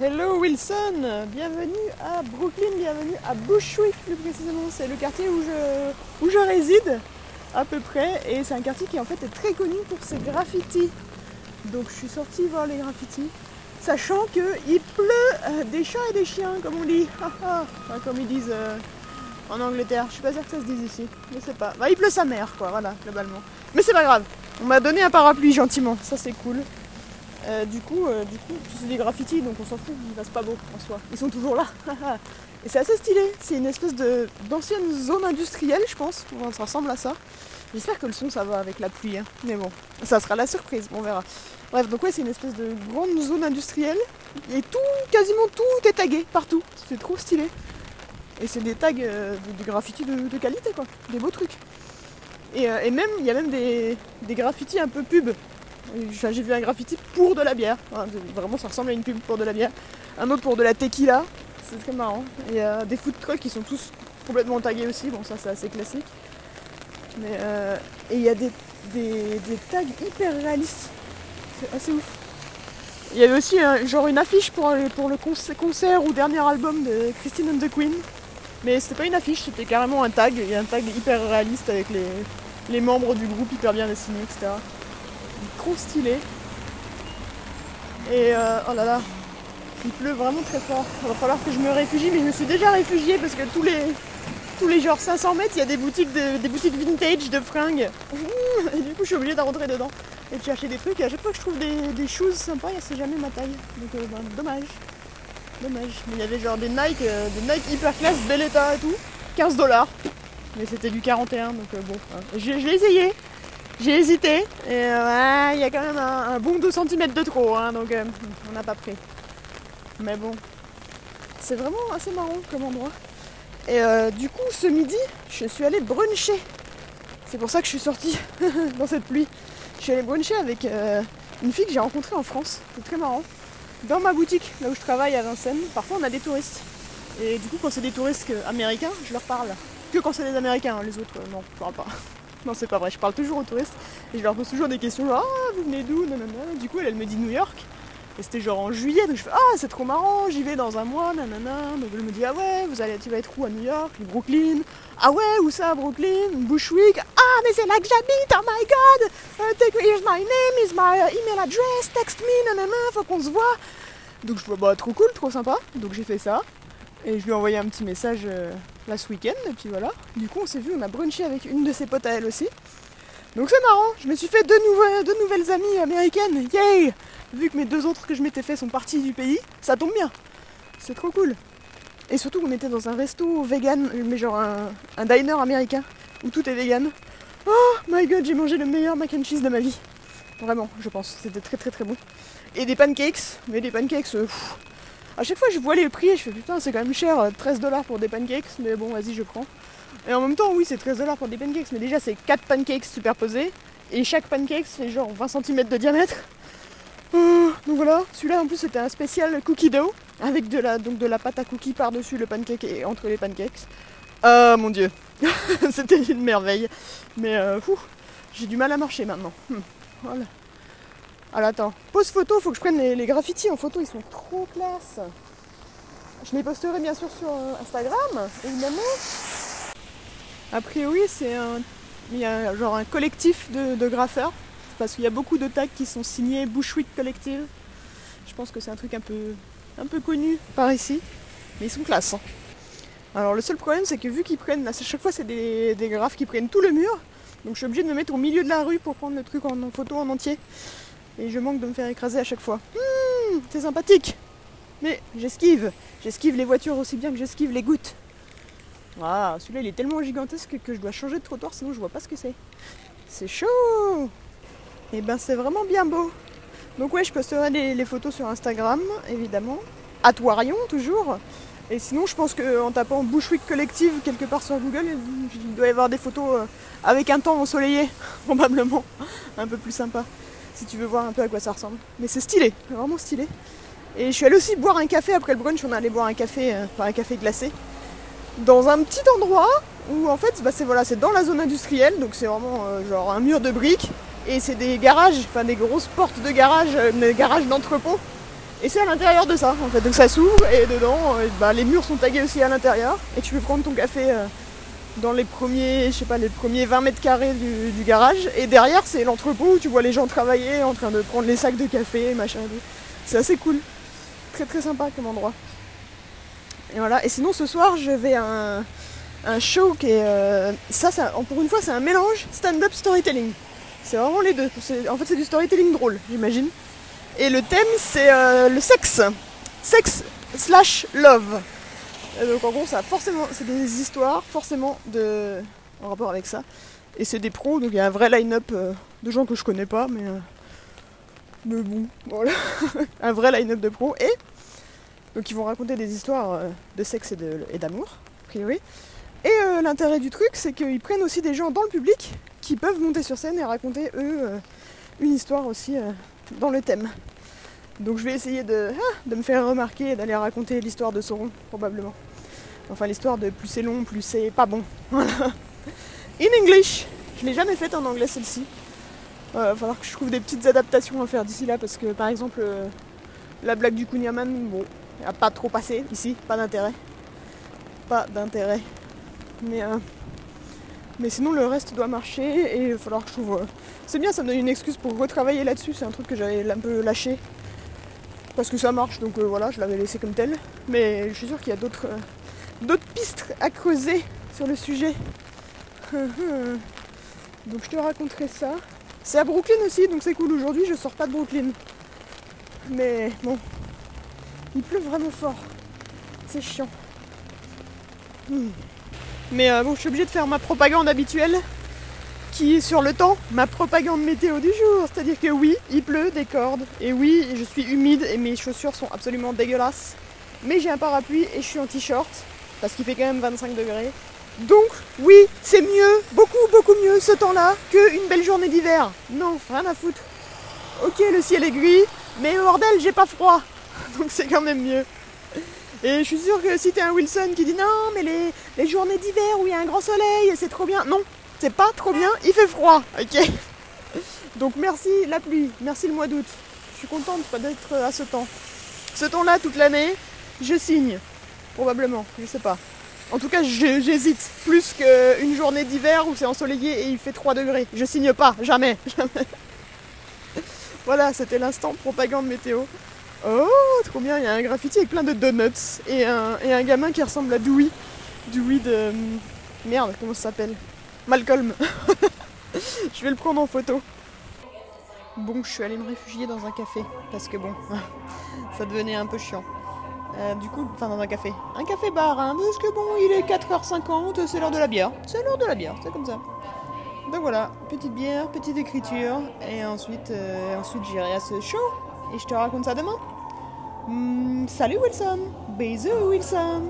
Hello Wilson, bienvenue à Brooklyn, bienvenue à Bushwick plus précisément. C'est le quartier où je, réside à peu près et c'est un quartier qui en fait est très connu pour ses graffitis. Donc je suis sortie voir les graffitis, sachant qu'il pleut euh, des chats et des chiens comme on dit, Enfin, comme ils disent euh, en Angleterre. Je suis pas sûre que ça se dise ici, je sais pas. Bah, il pleut sa mère quoi, voilà globalement. Mais c'est pas grave, on m'a donné un parapluie gentiment, ça c'est cool. Euh, du coup, euh, du coup, c'est des graffitis, donc on s'en fout, il passe pas beau en soi. Ils sont toujours là. Et c'est assez stylé. C'est une espèce d'ancienne zone industrielle, je pense. Enfin, ça ressemble à ça. J'espère que le son ça va avec la pluie, hein. mais bon, ça sera la surprise, on verra. Bref, donc ouais, c'est une espèce de grande zone industrielle. Et tout, quasiment tout est tagué partout. C'est trop stylé. Et c'est des tags, euh, des graffitis de, qualité, quoi. Des beaux trucs. Et, euh, et même, il y a même des, des graffitis un peu pub. J'ai vu un graffiti pour de la bière. Vraiment, ça ressemble à une pub pour de la bière. Un autre pour de la tequila. C'est très marrant. Et euh, des food trucks qui sont tous complètement tagués aussi. Bon, ça, c'est assez classique. Mais, euh, et il y a des, des- tags hyper réalistes. C'est assez ouf. Il y avait aussi genre une affiche pour, pour le conce- concert ou dernier album de Christine and the Queen. Mais c'était pas une affiche, c'était carrément un tag. Il y a un tag hyper réaliste avec les, les membres du groupe hyper bien dessinés, etc trop stylé. Et euh, oh là là, il pleut vraiment très fort. Il va falloir que je me réfugie, mais je me suis déjà réfugiée parce que tous les tous les genre 500 mètres, il y a des boutiques de, des boutiques vintage de fringues. Et du coup, je suis obligée de rentrer dedans et de chercher des trucs. Et à chaque fois que je trouve des, des shoes sympas, c'est jamais ma taille. Donc euh, ben, dommage. Dommage. Mais il y avait genre des Nike, euh, des Nike hyper classe, bel état et tout. 15 dollars. Mais c'était du 41, donc bon. J'ai- Je l'ai essayé. J'ai hésité. Et euh, il y a quand même un, un bon 2 cm de trop, hein, donc euh, on n'a pas pris. Mais bon. C'est vraiment assez marrant comme endroit. Et euh, du coup, ce midi, je suis allée bruncher. C'est pour ça que je suis sortie dans cette pluie. Je suis allée bruncher avec une fille que j'ai rencontrée en France. C'est très marrant. Dans ma boutique, là où je travaille à Vincennes, parfois on a des touristes. Et du coup, quand c'est des touristes américains, je leur parle. Que quand c'est des américains, hein, les autres, non, je parle pas. Non, c'est pas vrai, je parle toujours aux touristes et je leur pose toujours des questions Ah, vous venez d'où Nanana. Du coup, elle, me dit New York. Et c'était genre en juillet, donc je fais Ah, c'est trop marrant, j'y vais dans un mois, nanana. Donc elle me dit Ah ouais, vous allez, tu vas être où à New York? Brooklyn. Ah ouais, où ça, Brooklyn? Bushwick. Ah, mais c'est là que j'habite, oh my god Uh, take, Here's my name, here's my uh, email address, text me, nanana, faut qu'on se voit. Donc je vois Bah, trop cool, trop sympa. Donc j'ai fait ça. Et je lui ai envoyé un petit message euh, là ce week-end, et puis voilà. Du coup, on s'est vu, on a brunché avec une de ses potes à elle aussi. Donc c'est marrant, je me suis fait deux, nouvelles- deux nouvelles amies américaines, yay Vu que mes deux autres que je m'étais fait sont partis du pays, ça tombe bien. C'est trop cool. Et surtout, on était dans un resto vegan, mais genre un, un diner américain, où tout est vegan. Oh my god, j'ai mangé le meilleur mac and cheese de ma vie. Vraiment, je pense. C'était très très très bon. Et des pancakes, mais des pancakes, euh, à chaque fois, je vois les prix et je fais putain, c'est quand même cher, euh, 13 dollars pour des pancakes, mais bon, vas-y, je prends. Et en même temps, oui, c'est 13 dollars pour des pancakes, mais déjà, c'est 4 pancakes superposés et chaque pancake, c'est genre 20 cm de diamètre. Euh, donc voilà, celui-là en plus c'était un spécial cookie dough avec de la, donc de la pâte à cookies par-dessus le pancake et entre les pancakes. Euh, mon dieu, c'était une merveille. Mais euh, j'ai du mal à marcher maintenant. Hmm, Voilà. Alors attends, pause photo, faut que je prenne les, graffitis en photo, ils sont trop classe. Je les posterai bien sûr sur euh, Instagram, évidemment. A priori, c'est un, genre un collectif de, de graffeurs, parce qu'il y a beaucoup de tags qui sont signés Bushwick Collective. Je pense que c'est un truc un peu, un peu connu par ici, mais ils sont classe. hein. Alors le seul problème, c'est que vu qu'ils prennent, à chaque fois c'est des, des graphes qui prennent tout le mur, donc je suis obligée de me mettre au milieu de la rue pour prendre le truc en, en photo en entier. Et je manque de me faire écraser à chaque fois. Hmm, c'est sympathique. Mais j'esquive. J'esquive les voitures aussi bien que j'esquive les gouttes. Ah, celui-là il est tellement gigantesque que je dois changer de trottoir sinon je vois pas ce que c'est. C'est chaud Et ben c'est vraiment bien beau. Donc ouais, je posterai les, les photos sur Instagram, évidemment. Atoirion toujours. Et sinon je pense qu'en tapant Bushwick Collective quelque part sur Google, il doit y avoir des photos euh, avec un temps ensoleillé, probablement. Un peu plus sympa si tu veux voir un peu à quoi ça ressemble. Mais c'est stylé, vraiment stylé. Et je suis allée aussi boire un café après le brunch, on est allé boire un café, euh, un café glacé, dans un petit endroit où en fait bah, c'est voilà, c'est dans la zone industrielle, donc c'est vraiment euh, genre un mur de briques, et c'est des garages, enfin des grosses portes de garage, euh, des garages d'entrepôt. Et c'est à l'intérieur de ça, en fait. Donc ça s'ouvre et dedans, bah, les murs sont tagués aussi à l'intérieur. Et tu peux prendre ton café dans les premiers, je sais pas, les premiers 20 mètres carrés du, garage. Et derrière, c'est l'entrepôt où tu vois les gens travailler en train de prendre les sacs de café, machin. C'est assez cool. Très très sympa comme endroit. Et voilà. Et sinon, ce soir, je vais à un, show qui est. euh, ça, pour une fois, c'est un mélange stand-up storytelling. C'est vraiment les deux. En fait, c'est du storytelling drôle, j'imagine. Et le thème, c'est euh, le sexe. Sexe slash love. Et donc, en gros, ça forcément. C'est des histoires, forcément, de, en rapport avec ça. Et c'est des pros, donc il y a un vrai line-up euh, de gens que je connais pas, mais. euh, bon, voilà. un vrai line-up de pros. Et. Donc, ils vont raconter des histoires euh, de sexe et d'amour, a priori. Et euh, l'intérêt du truc, c'est qu'ils prennent aussi des gens dans le public qui peuvent monter sur scène et raconter, eux, euh, une histoire aussi euh, dans le thème. Donc je vais essayer de, ah, de me faire remarquer et d'aller raconter l'histoire de Sauron, probablement. Enfin, l'histoire de plus c'est long, plus c'est pas bon. In English Je l'ai jamais faite en anglais celle-ci. Il va falloir que je trouve des petites adaptations à faire d'ici là, parce que par exemple, euh, la blague du Kunyaman, bon, elle a pas trop passé ici, pas d'intérêt. Pas d'intérêt. Mais, euh, mais sinon, le reste doit marcher et il va falloir que je trouve. euh, C'est bien, ça me donne une excuse pour retravailler là-dessus. C'est un truc que j'avais un peu lâché. Parce que ça marche, donc euh, voilà, je l'avais laissé comme tel. Mais je suis sûre qu'il y a d'autres euh, pistes à creuser sur le sujet. donc je te raconterai ça. C'est à Brooklyn aussi, donc c'est cool. Aujourd'hui, je sors pas de Brooklyn. Mais bon, il pleut vraiment fort. C'est chiant. Hmm. Mais euh, bon, je suis obligée de faire ma propagande habituelle, qui est sur le temps, ma propagande météo du jour. C'est-à-dire que oui, il pleut des cordes, et oui, je suis humide et mes chaussures sont absolument dégueulasses. Mais j'ai un parapluie et je suis en t-shirt, parce qu'il fait quand même 25 degrés. Donc oui, c'est mieux, beaucoup beaucoup mieux ce temps-là qu'une belle journée d'hiver. Non, rien à foutre. Ok, le ciel est gris, mais bordel, j'ai pas froid. Donc c'est quand même mieux. Et je suis sûre que si t'es un Wilson qui dit non, mais les, les journées d'hiver où il y a un grand soleil, c'est trop bien. Non, c'est pas trop bien, il fait froid, ok Donc merci la pluie, merci le mois d'août. Je suis contente d'être à ce temps. Ce temps-là toute l'année, je signe. Probablement, je sais pas. En tout cas, j'hésite. Plus qu'une journée d'hiver où c'est ensoleillé et il fait 3 degrés. Je signe pas, jamais, jamais. Voilà, c'était l'instant propagande météo. Oh, trop bien, il y a un graffiti avec plein de donuts et un, et un gamin qui ressemble à Dewey. Dewey de... hum, Merde, comment ça s'appelle? Malcolm. je vais le prendre en photo. Bon, je suis allée me réfugier dans un café parce que bon, ça devenait un peu chiant. Euh, du coup, enfin dans un café. Un café-bar, hein, parce que bon, il est 4h50, c'est l'heure de la bière. C'est l'heure de la bière, c'est comme ça. Donc voilà, petite bière, petite écriture, et ensuite, euh, ensuite j'irai à ce show, et je te raconte ça demain. Hmm, salut Wilson Bisous Wilson